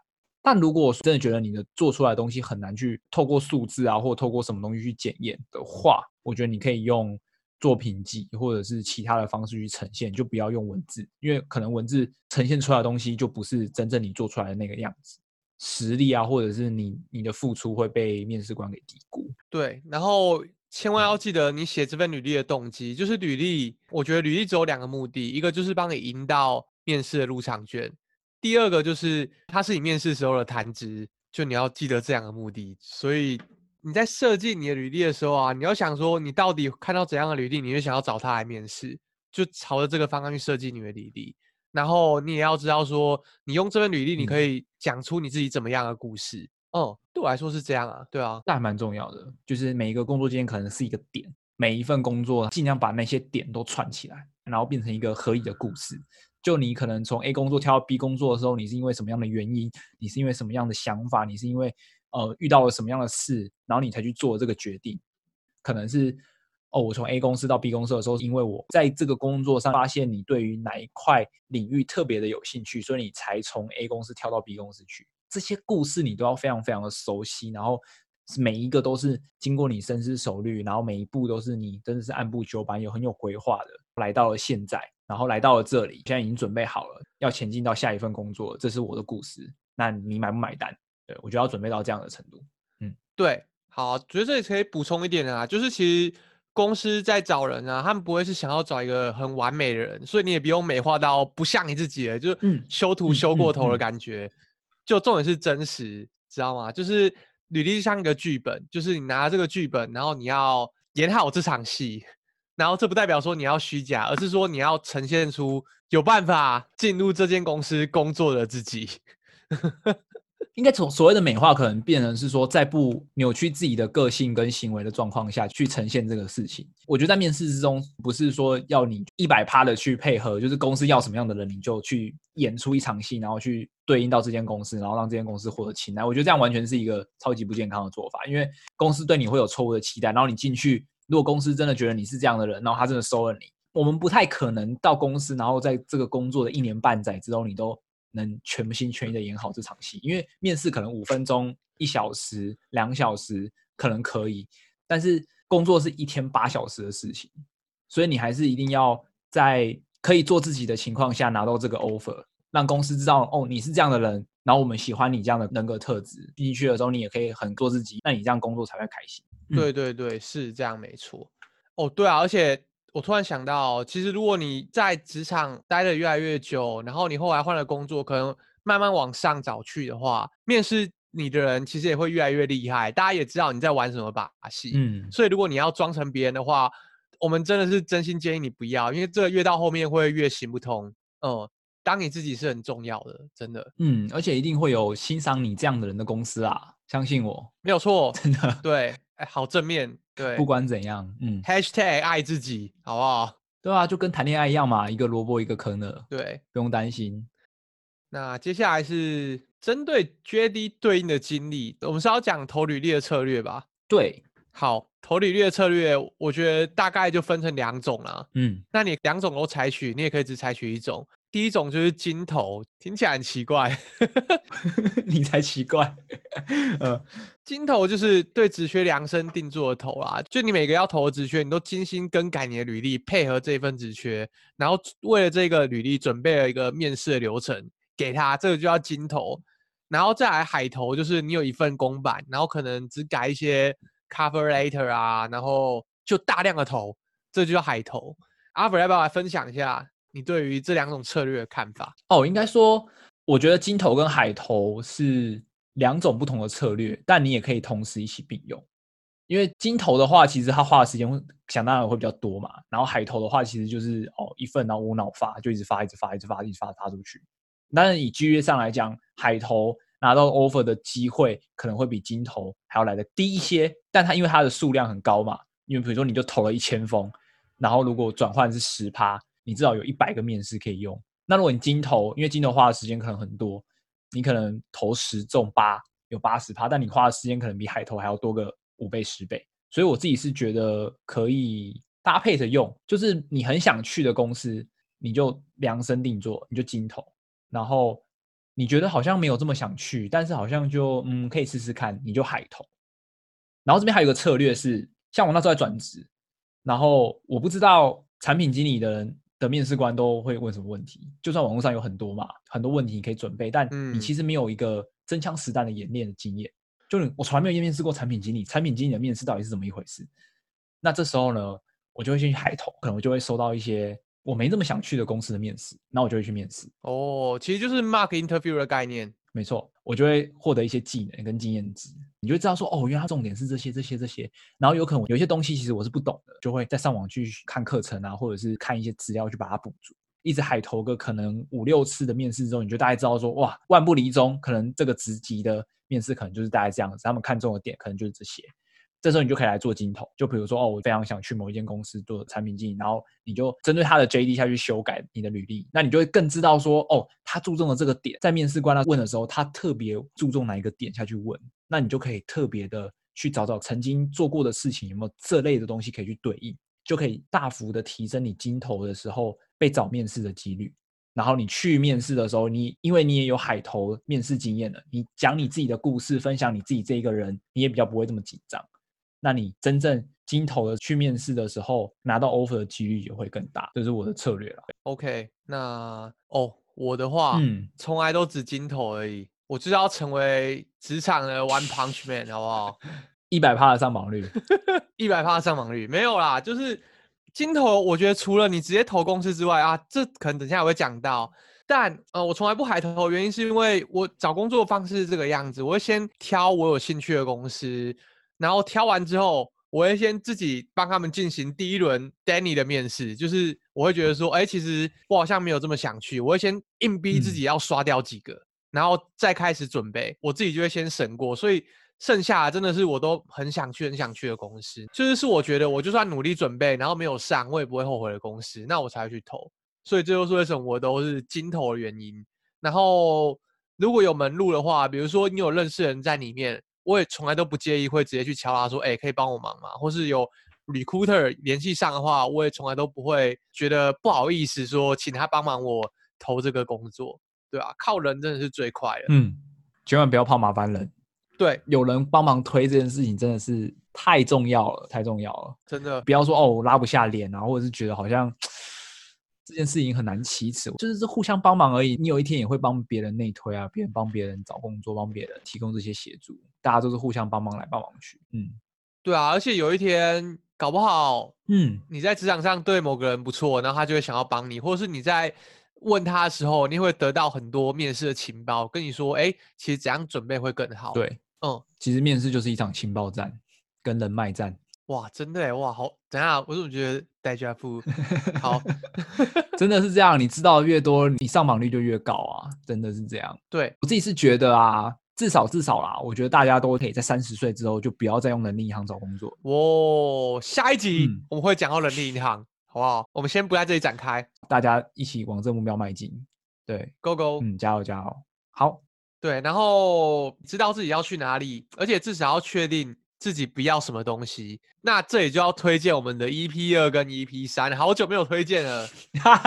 但如果真的觉得你的做出来的东西很难去透过数字啊，或透过什么东西去检验的话，我觉得你可以用作品集或者是其他的方式去呈现，就不要用文字，因为可能文字呈现出来的东西就不是真正你做出来的那个样子。实力啊，或者是你你的付出会被面试官给低估。对，然后千万要记得，你写这份履历的动机，就是履历。我觉得履历只有两个目的，一个就是帮你赢到面试的入场券，第二个就是它是你面试时候的谈资。就你要记得这两个目的。所以你在设计你的履历的时候啊，你要想说你到底看到怎样的履历，你就想要找他来面试，就朝着这个方向去设计你的履历。然后你也要知道说，你用这份履历，你可以讲出你自己怎么样的故事。嗯，嗯，对我来说是这样啊，对啊，那还蛮重要的。就是每一个工作经验可能是一个点，每一份工作尽量把那些点都串起来，然后变成一个合理的故事。就你可能从 A 工作跳到 B 工作的时候，你是因为什么样的原因？你是因为什么样的想法？你是因为呃遇到了什么样的事，然后你才去做这个决定？可能是。哦，我从 A 公司到 B 公司的时候，因为我在这个工作上发现你对于哪一块领域特别的有兴趣，所以你才从 A 公司跳到 B 公司去。这些故事你都要非常非常的熟悉，然后每一个都是经过你深思熟虑，然后每一步都是你真的是按部就班，有很有规划的来到了现在，然后来到了这里，现在已经准备好了要前进到下一份工作。这是我的故事，那你买不买单？对，我觉得要准备到这样的程度。嗯，对，好，觉得这里可以补充一点啊，就是其实。公司在找人啊，他们不会是想要找一个很完美的人，所以你也不用美化到不像你自己了，就是修图修过头的感觉。嗯嗯嗯嗯、就重点是真实，知道吗？就是履历像一个剧本，就是你拿这个剧本，然后你要演好这场戏，然后这不代表说你要虚假，而是说你要呈现出有办法进入这间公司工作的自己。应该从所谓的美化，可能变成是说，在不扭曲自己的个性跟行为的状况下去呈现这个事情。我觉得在面试之中，不是说要你一百趴的去配合，就是公司要什么样的人，你就去演出一场戏，然后去对应到这间公司，然后让这间公司获得青睐。我觉得这样完全是一个超级不健康的做法，因为公司对你会有错误的期待。然后你进去，如果公司真的觉得你是这样的人，然后他真的收了你，我们不太可能到公司，然后在这个工作的一年半载之后，你都。能全心全意的演好这场戏，因为面试可能五分钟、一小时、两小时可能可以，但是工作是一天八小时的事情，所以你还是一定要在可以做自己的情况下拿到这个 offer，让公司知道哦，你是这样的人，然后我们喜欢你这样的人格特质，进去的时候你也可以很做自己，那你这样工作才会开心。对对对，是这样没错。哦，对啊，而且。我突然想到，其实如果你在职场待得越来越久，然后你后来换了工作，可能慢慢往上找去的话，面试你的人其实也会越来越厉害。大家也知道你在玩什么把戏，嗯，所以如果你要装成别人的话，我们真的是真心建议你不要，因为这个越到后面会越行不通。嗯，当你自己是很重要的，真的，嗯，而且一定会有欣赏你这样的人的公司啊，相信我，没有错，真的，对。哎，好正面，对，不管怎样，嗯，#hashtag 爱自己，好不好？对啊，就跟谈恋爱一样嘛，一个萝卜一个坑的，对，不用担心。那接下来是针对 JD 对应的经历，我们是要讲投履历的策略吧？对，好，投履历的策略，我觉得大概就分成两种啦。嗯，那你两种都采取，你也可以只采取一种。第一种就是金投，听起来很奇怪，你才奇怪。呃，金投就是对职缺量身定做的投啦，就你每个要投的职缺，你都精心更改你的履历，配合这份职缺，然后为了这个履历准备了一个面试的流程给他，这个就叫金投。然后再来海投，就是你有一份公版，然后可能只改一些 cover letter 啊，然后就大量的投，这就叫海投。阿弗要不要来分享一下？你对于这两种策略的看法？哦，应该说，我觉得金投跟海投是两种不同的策略，但你也可以同时一起并用。因为金投的话，其实它花的时间会想当然会比较多嘛。然后海投的话，其实就是哦一份，然后无脑发，就一直发，一直发，一直发，一直发发出去。但是以机率上来讲，海投拿到 offer 的机会可能会比金投还要来得低一些。但它因为它的数量很高嘛，因为比如说你就投了一千封，然后如果转换是十趴，你至少有一百个面试可以用。那如果你金投，因为金投花的时间可能很多，你可能投十中八，有八十趴，但你花的时间可能比海投还要多个。五倍十倍，所以我自己是觉得可以搭配着用，就是你很想去的公司，你就量身定做，你就金投，然后你觉得好像没有这么想去，但是好像就嗯可以试试看，你就海投。然后这边还有一个策略是，像我那时候在转职，然后我不知道产品经理的人的面试官都会问什么问题，就算网络上有很多嘛，很多问题你可以准备，但你其实没有一个真枪实弹的演练的经验。就是我从来没有面试过产品经理，产品经理的面试到底是怎么一回事？那这时候呢，我就会先去海投，可能我就会收到一些我没那么想去的公司的面试，那我就会去面试。哦，其实就是 mark interview 的概念。没错，我就会获得一些技能跟经验值，你就知道说，哦，原来它重点是这些、这些、这些。然后有可能有一些东西其实我是不懂的，就会再上网去看课程啊，或者是看一些资料去把它补足。一直海投个可能五六次的面试之后，你就大概知道说，哇，万不离中，可能这个职级的。面试可能就是大概这样子，他们看中的点可能就是这些。这时候你就可以来做金投，就比如说哦，我非常想去某一间公司做产品经理，然后你就针对他的 JD 下去修改你的履历，那你就会更知道说哦，他注重的这个点，在面试官他问的时候，他特别注重哪一个点下去问，那你就可以特别的去找找曾经做过的事情有没有这类的东西可以去对应，就可以大幅的提升你金投的时候被找面试的几率。然后你去面试的时候，你因为你也有海投面试经验了，你讲你自己的故事，分享你自己这一个人，你也比较不会这么紧张。那你真正金投的去面试的时候，拿到 offer 的几率也会更大，这是我的策略了。OK，那哦，我的话，嗯，从来都只金投而已，我就是要成为职场的 One Punch Man，好不好？一百趴的上榜率，一百趴的上榜率没有啦，就是。金投，我觉得除了你直接投公司之外啊，这可能等下我会讲到。但呃，我从来不海投，原因是因为我找工作的方式是这个样子：我会先挑我有兴趣的公司，然后挑完之后，我会先自己帮他们进行第一轮 Danny 的面试。就是我会觉得说，哎，其实我好像没有这么想去，我会先硬逼自己要刷掉几个，嗯、然后再开始准备。我自己就会先审过，所以。剩下的真的是我都很想去、很想去的公司，就是是我觉得我就算努力准备，然后没有上，我也不会后悔的公司，那我才会去投。所以这就是为什么我都是金投的原因。然后如果有门路的话，比如说你有认识人在里面，我也从来都不介意会直接去敲他说：“哎，可以帮我忙吗？”或是有 recruiter 联系上的话，我也从来都不会觉得不好意思说请他帮忙我投这个工作，对啊，靠人真的是最快的。嗯，千万不要怕麻烦人。对，有人帮忙推这件事情真的是太重要了，太重要了，真的。不要说哦，我拉不下脸啊，或者是觉得好像 这件事情很难启齿，就是互相帮忙而已。你有一天也会帮别人内推啊，别人帮别人找工作，帮别人提供这些协助，大家都是互相帮忙来帮忙去。嗯，对啊，而且有一天搞不好，嗯，你在职场上对某个人不错，然后他就会想要帮你，或者是你在。问他的时候，你会得到很多面试的情报，跟你说，哎，其实怎样准备会更好。对，嗯，其实面试就是一场情报战，跟人脉战。哇，真的哎，哇，好，等下，我怎么觉得代价不好？真的是这样，你知道的越多，你上榜率就越高啊，真的是这样。对，我自己是觉得啊，至少至少啦，我觉得大家都可以在三十岁之后就不要再用人力银行找工作。哦，下一集、嗯、我们会讲到人力银行。好不好？我们先不在这里展开，大家一起往这个目标迈进。对，Go Go，嗯，加油加油。好，对，然后知道自己要去哪里，而且至少要确定自己不要什么东西。那这里就要推荐我们的 EP 二跟 EP 三，好久没有推荐了。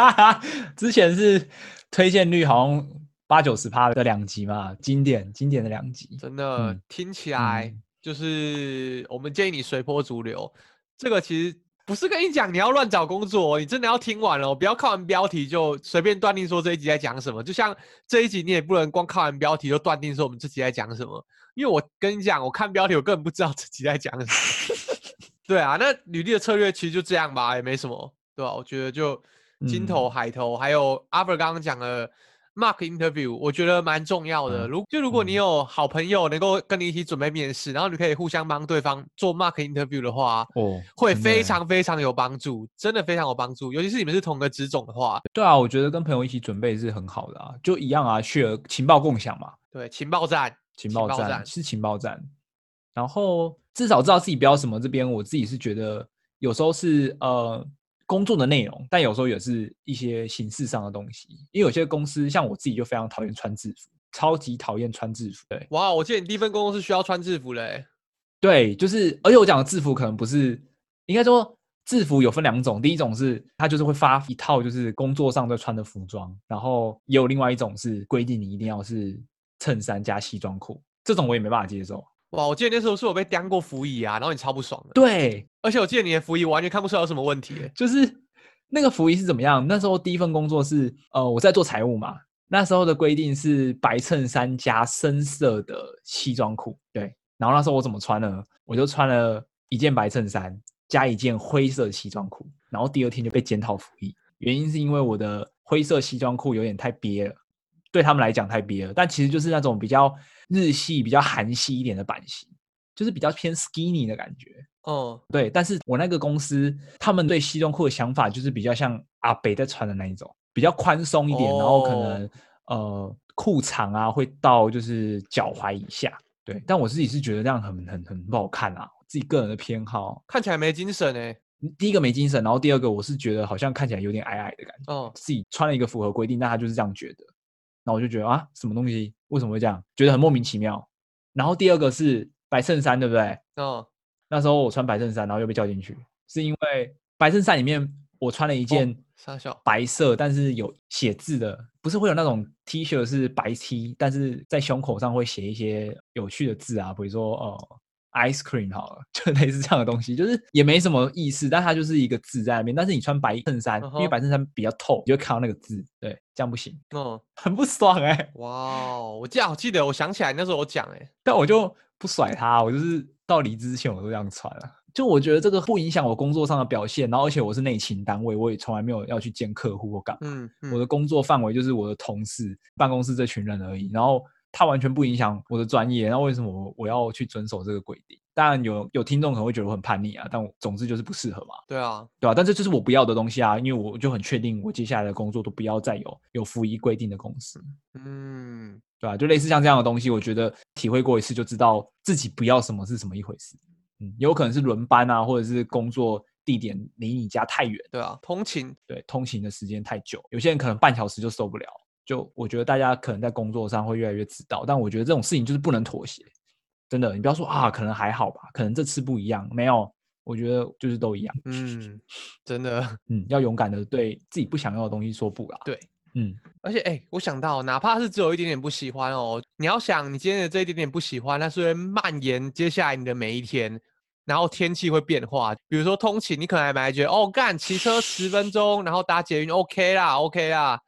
之前是推荐率好像八九十趴的两集嘛，经典经典的两集，真的、嗯、听起来就是我们建议你随波逐流。这个其实。不是跟你讲你要乱找工作，你真的要听完了，不要看完标题就随便断定说这一集在讲什么。就像这一集你也不能光看完标题就断定说我们这集在讲什么，因为我跟你讲，我看标题我根本不知道这集在讲什么。对啊，那履历的策略其实就这样吧，也没什么，对吧？我觉得就金投、海投，还有阿 r 刚刚讲的 mock interview，我觉得蛮重要的。如、嗯、就如果你有好朋友能够跟你一起准备面试，嗯、然后你可以互相帮对方做 mock interview 的话，哦，会非常非常有帮助，真的非常有帮助。尤其是你们是同个职种的话，对啊，我觉得跟朋友一起准备是很好的啊，就一样啊，share 情报共享嘛。对，情报站，情报站是情报站。然后至少知道自己不要什么。这边我自己是觉得有时候是呃。工作的内容，但有时候也是一些形式上的东西。因为有些公司，像我自己就非常讨厌穿制服，超级讨厌穿制服。对，哇，我记得你第一份工作是需要穿制服嘞。对，就是，而且我讲的制服可能不是，应该说制服有分两种，第一种是它就是会发一套就是工作上在穿的服装，然后也有另外一种是规定你一定要是衬衫加西装裤，这种我也没办法接受。哇，我记得那时候是我被当过服仪啊，然后你超不爽的。对，而且我记得你的服仪完全看不出来有什么问题。就是那个服仪是怎么样？那时候第一份工作是呃我在做财务嘛，那时候的规定是白衬衫加深色的西装裤。对，然后那时候我怎么穿呢？我就穿了一件白衬衫加一件灰色西装裤，然后第二天就被检讨服役，原因是因为我的灰色西装裤有点太憋了。对他们来讲太憋了，但其实就是那种比较日系、比较韩系一点的版型，就是比较偏 skinny 的感觉。哦，对，但是我那个公司，他们对西装裤的想法就是比较像阿北在穿的那一种，比较宽松一点，哦、然后可能呃裤长啊会到就是脚踝以下。对，但我自己是觉得这样很很很不好看啊，自己个人的偏好，看起来没精神哎。第一个没精神，然后第二个我是觉得好像看起来有点矮矮的感觉。哦，自己穿了一个符合规定，但他就是这样觉得。那我就觉得啊，什么东西为什么会这样？觉得很莫名其妙。然后第二个是白衬衫，对不对？哦。那时候我穿白衬衫，然后又被叫进去，是因为白衬衫里面我穿了一件白色，但是有写字的，不是会有那种 T 恤是白 T，但是在胸口上会写一些有趣的字啊，比如说哦。Ice cream 好了，就类似这样的东西，就是也没什么意思，但它就是一个字在那边。但是你穿白衬衫，uh -huh. 因为白衬衫比较透，你就看到那个字，对，这样不行，嗯、uh 很不爽哎、欸。哇、我记得，我记得，我想起来那时候我讲哎、欸，但我就不甩他，我就是到离职之前我都这样穿了。就我觉得这个不影响我工作上的表现，然后而且我是内勤单位，我也从来没有要去见客户或干嘛。嗯，嗯，我的工作范围就是我的同事、办公室这群人而已，然后。它完全不影响我的专业，那为什么我我要去遵守这个规定？当然有有听众可能会觉得我很叛逆啊，但我总之就是不适合嘛。对啊，对啊，但这就是我不要的东西啊，因为我就很确定，我接下来的工作都不要再有有服役规定的公司。嗯，对啊，就类似像这样的东西，我觉得体会过一次就知道自己不要什么是什么一回事。嗯，有可能是轮班啊，或者是工作地点离你家太远。对啊，通勤，对，通勤的时间太久，有些人可能半小时就受不了。就我觉得大家可能在工作上会越来越知道，但我觉得这种事情就是不能妥协，真的。你不要说啊，可能还好吧，可能这次不一样，没有，我觉得就是都一样。嗯，真的，嗯，要勇敢的对自己不想要的东西说不啦。对，嗯，而且哎、欸，我想到，哪怕是只有一点点不喜欢哦，你要想你今天的这一点点不喜欢，那是会蔓延接下来你的每一天，然后天气会变化，比如说通勤，你可能还蛮觉得哦，干骑车十分钟，然后搭捷运 OK 啦，OK 啦。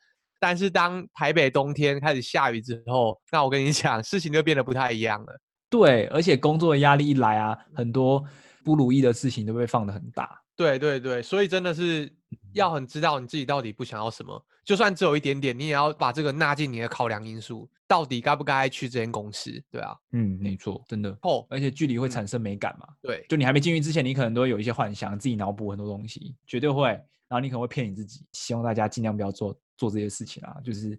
但是当台北冬天开始下雨之后，那我跟你讲，事情就变得不太一样了。对，而且工作的压力一来啊，很多不如意的事情都被放得很大。对对对，所以真的是要很知道你自己到底不想要什么，就算只有一点点，你也要把这个纳进你的考量因素，到底该不该去这间公司？对啊，嗯，没错，真的。哦，而且距离会产生美感嘛？嗯、对，就你还没进去之前，你可能都会有一些幻想，自己脑补很多东西，绝对会。然后你可能会骗你自己，希望大家尽量不要做。做这些事情啊，就是，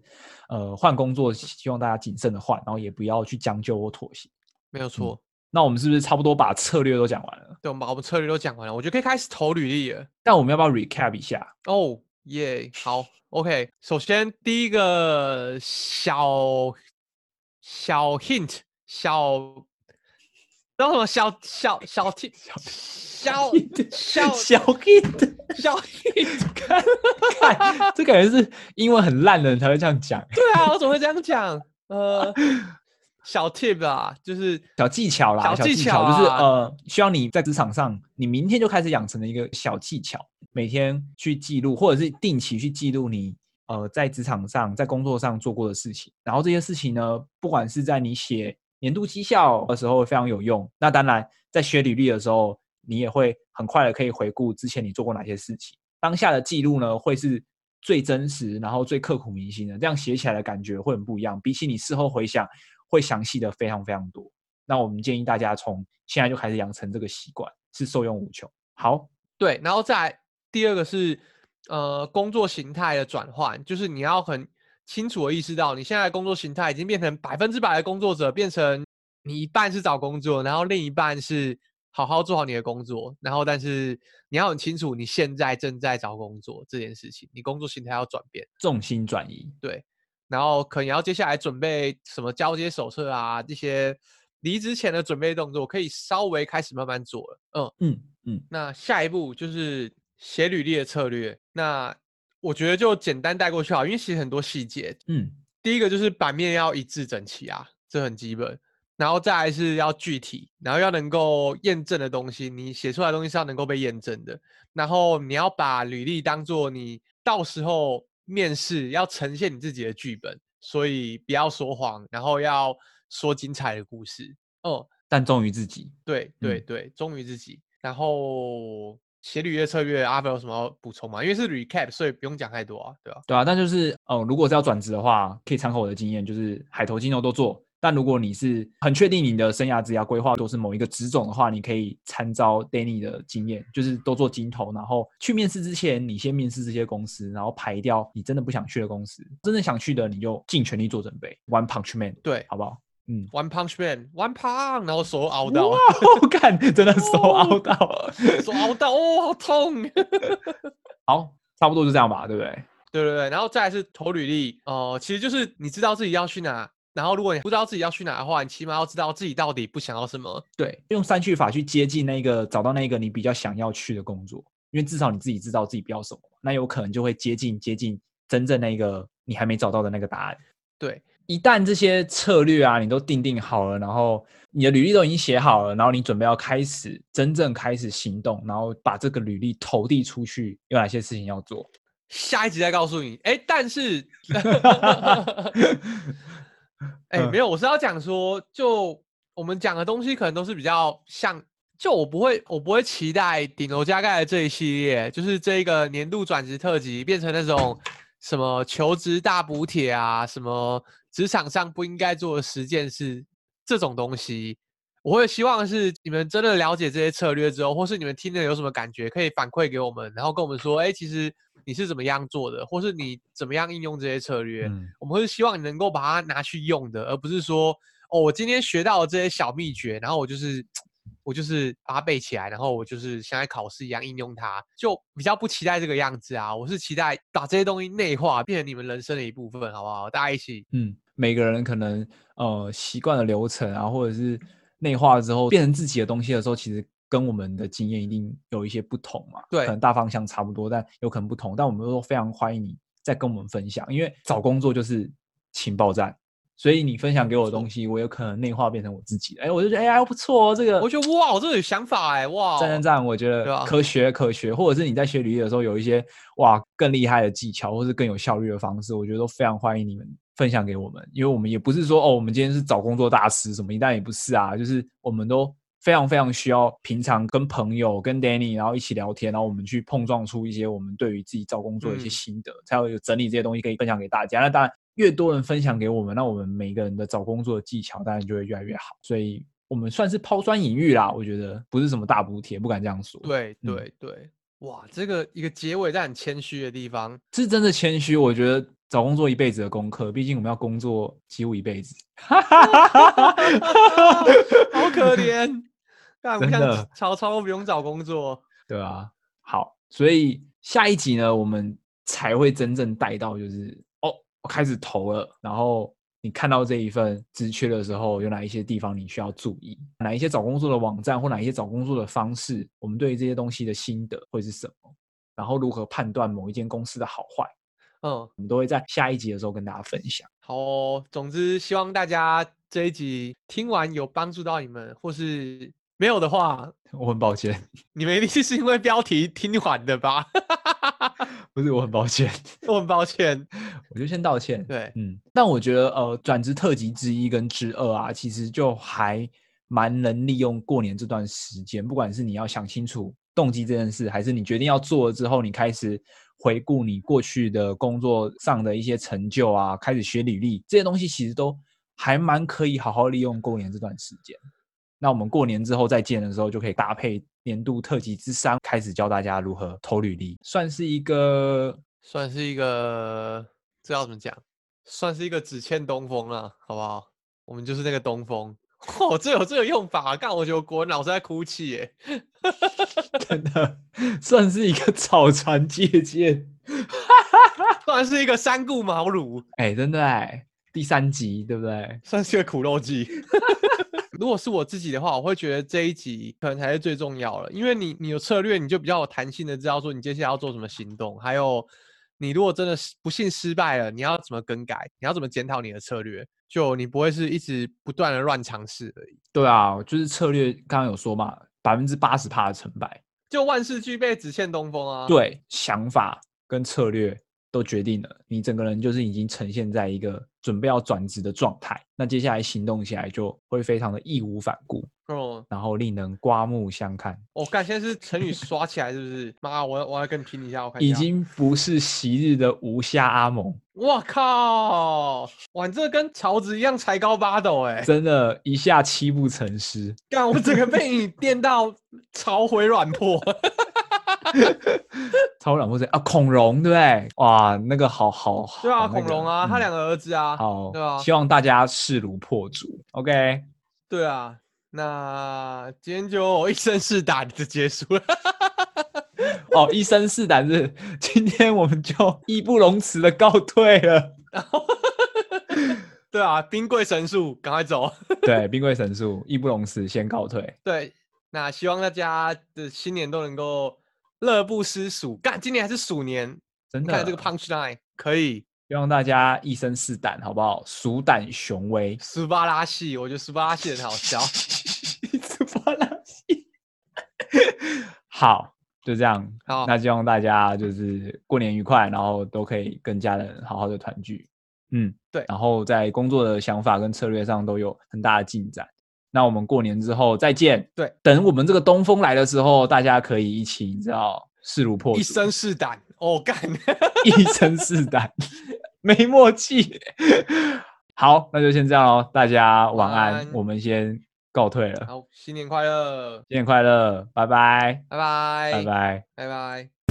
呃，换工作，希望大家谨慎的换，然后也不要去将就或妥协。没有错。嗯，那我们是不是差不多把策略都讲完了？对，我们把我们策略都讲完了，我觉得可以开始投履历了。但我们要不要 recap 一下？哦，耶，好，OK。首先第一个小小 hint，小。然后什么小小小 T 小小小小 hit 小 hit，看看这感觉是英文很烂的人才会这样讲。对啊，我怎么会这样讲？呃，小 tip 啊，就是小技巧啦，小技巧，啊，就是呃，需要你在职场上，你明天就开始养成的一个小技巧，每天去记录，或者是定期去记录你呃在职场上、在工作上做过的事情。然后这些事情呢，不管是在你写。年度绩效的时候非常有用。那当然，在学履历的时候，你也会很快的可以回顾之前你做过哪些事情。当下的记录呢，会是最真实，然后最刻骨铭心的，这样写起来的感觉会很不一样。比起你事后回想，会详细的非常非常多。那我们建议大家从现在就开始养成这个习惯，是受用无穷。好，对，然后再来第二个是呃工作形态的转换，就是你要很清楚的意识到，你现在的工作形态已经变成百分之百的工作者，变成你一半是找工作，然后另一半是。好好做好你的工作，然后但是你要很清楚你现在正在找工作这件事情，你工作形态要转变，重心转移，对，然后可能要接下来准备什么交接手册啊，这些离职前的准备动作可以稍微开始慢慢做了，嗯嗯嗯。那下一步就是写履历的策略，那我觉得就简单带过去好，因为其实很多细节，嗯，第一个就是版面要一致整齐啊，这很基本。然后再来是要具体，然后要能够验证的东西，你写出来的东西是要能够被验证的。然后你要把履历当做你到时候面试要呈现你自己的剧本，所以不要说谎，然后要说精彩的故事。哦，但忠于自己。对对对，忠于自己。然后写履约策略，阿飞有什么要补充吗？因为是 recap，所以不用讲太多啊，对吧？对啊，但就是哦，如果是要转职的话，可以参考我的经验，就是海投金牛都做。但如果你是很确定你的生涯职涯规划都是某一个职种的话，你可以参照 Danny 的经验，就是都做金投，然后去面试之前，你先面试这些公司，然后排掉你真的不想去的公司，真的想去的你就尽全力做准备。One Punch Man，对，好不好？嗯，One Punch Man，One Punch，然后手凹到，哇，我看真的手凹到，手凹到，哦，好痛。好，差不多就这样吧，对不对？对对对，然后再来是投履历，哦、呃，其实就是你知道自己要去哪。然后，如果你不知道自己要去哪的话，你起码要知道自己到底不想要什么。对，用删去法去接近那个，找到那个你比较想要去的工作，因为至少你自己知道自己不要什么，那有可能就会接近接近真正那个你还没找到的那个答案。对，一旦这些策略啊，你都定定好了，然后你的履历都已经写好了，然后你准备要开始真正开始行动，然后把这个履历投递出去，有哪些事情要做？下一集再告诉你。哎，但是。哎、欸，没有，我是要讲说，就我们讲的东西可能都是比较像，就我不会，我不会期待顶楼加盖的这一系列，就是这一个年度转职特辑变成那种什么求职大补帖啊，什么职场上不应该做的十件事这种东西。我会希望是你们真的了解这些策略之后，或是你们听了有什么感觉，可以反馈给我们，然后跟我们说，哎、欸，其实。你是怎么样做的，或是你怎么样应用这些策略？嗯、我们会希望你能够把它拿去用的，而不是说哦，我今天学到了这些小秘诀，然后我就是我就是把它背起来，然后我就是像在考试一样应用它，就比较不期待这个样子啊。我是期待把这些东西内化，变成你们人生的一部分，好不好？大家一起，嗯，每个人可能呃习惯了流程啊，或者是内化了之后变成自己的东西的时候，其实。跟我们的经验一定有一些不同嘛？对，可能大方向差不多，但有可能不同。但我们都非常欢迎你再跟我们分享，因为找工作就是情报站，所以你分享给我的东西，我有可能内化变成我自己的。哎，我就觉得哎呀不错哦，这个我觉得哇，我这个有想法哎哇，赞赞赞！我觉得可学可学，或者是你在学履历的时候有一些哇更厉害的技巧，或是更有效率的方式，我觉得都非常欢迎你们分享给我们，因为我们也不是说哦，我们今天是找工作大师什么，一旦也不是啊，就是我们都。非常非常需要平常跟朋友跟 Danny 然后一起聊天，然后我们去碰撞出一些我们对于自己找工作的一些心得，嗯、才会有整理这些东西可以分享给大家。那当然，越多人分享给我们，那我们每个人的找工作的技巧当然就会越来越好。所以我们算是抛砖引玉啦，我觉得不是什么大补贴，不敢这样说。对对对，哇，这个一个结尾在很谦虚的地方，是真的谦虚。我觉得找工作一辈子的功课，毕竟我们要工作几乎一辈子，好可怜。真的，曹操不用找工作，对啊。好，所以下一集呢，我们才会真正带到，就是哦，我开始投了，然后你看到这一份职缺的时候，有哪一些地方你需要注意？哪一些找工作的网站或哪一些找工作的方式，我们对于这些东西的心得会是什么？然后如何判断某一间公司的好坏？嗯，我们都会在下一集的时候跟大家分享。好哦，总之希望大家这一集听完有帮助到你们，或是。没有的话，我很抱歉。你们一定是因为标题听完的吧？不是，我很抱歉，我很抱歉，我就先道歉。对，嗯。但我觉得，呃，转职特辑之一跟之二啊，其实就还蛮能利用过年这段时间，不管是你要想清楚动机这件事，还是你决定要做了之后，你开始回顾你过去的工作上的一些成就啊，开始学履历这些东西，其实都还蛮可以好好利用过年这段时间。那我们过年之后再见的时候，就可以搭配年度特辑之三，开始教大家如何投履历，算是一个，算是一个，这要怎么讲？算是一个只欠东风了，好不好？我们就是那个东风。哦，这有这个用法，干我觉得国文老师在哭泣耶，真的算是一个草船借箭，算是一个三顾茅庐，哎、欸，真的哎，第三集对不对？算是一个苦肉计。如果是我自己的话，我会觉得这一集可能才是最重要了，因为你你有策略，你就比较有弹性的知道说你接下来要做什么行动，还有你如果真的是不幸失败了，你要怎么更改，你要怎么检讨你的策略。就你不会是一直不断的乱尝试而已。对啊，就是策略，刚刚有说嘛，百分之八十趴的成败，就万事俱备，只欠东风啊。对，想法跟策略都决定了，你整个人就是已经呈现在一个准备要转职的状态。那接下来行动起来就会非常的义无反顾。哦，然后令人刮目相看。我感、哦、现在是成语刷起来，是不是？妈，我要我要跟你拼一下，我看。已经不是昔日的吴虾阿蒙。我靠！哇，这跟曹子一样才高八斗哎！真的，一下七步成诗。干，我整个被你电到潮回软破。潮回卵破是啊，孔融对不对？哇，那个好好。对啊，孔融啊，他两个儿子啊。好，对啊。希望大家势如破竹。OK。对啊。那今天就一生是胆就结束了。哦，一生是胆是，今天我们就义不容辞的告退了。对啊，兵贵神速，赶快走。对，兵贵神速，义不容辞，先告退。对，那希望大家的新年都能够乐不思蜀。干，今年还是鼠年，真的。看这个 punch line 可以。希望大家一生是胆，好不好？鼠胆雄威，斯巴拉系，我觉得斯巴拉系很好笑。斯巴拉戏，好，就这样。好，那希望大家就是过年愉快，然后都可以跟家人好好的团聚。嗯，对。然后在工作的想法跟策略上都有很大的进展。那我们过年之后再见。对，等我们这个东风来的时候，大家可以一起，你知道，势如破竹，一身是胆。哦，干，一身是胆。没默契，好，那就先这样喽，大家晚安，晚安，我们先告退了。好，新年快乐，新年快乐，拜拜，拜拜，拜拜，拜拜。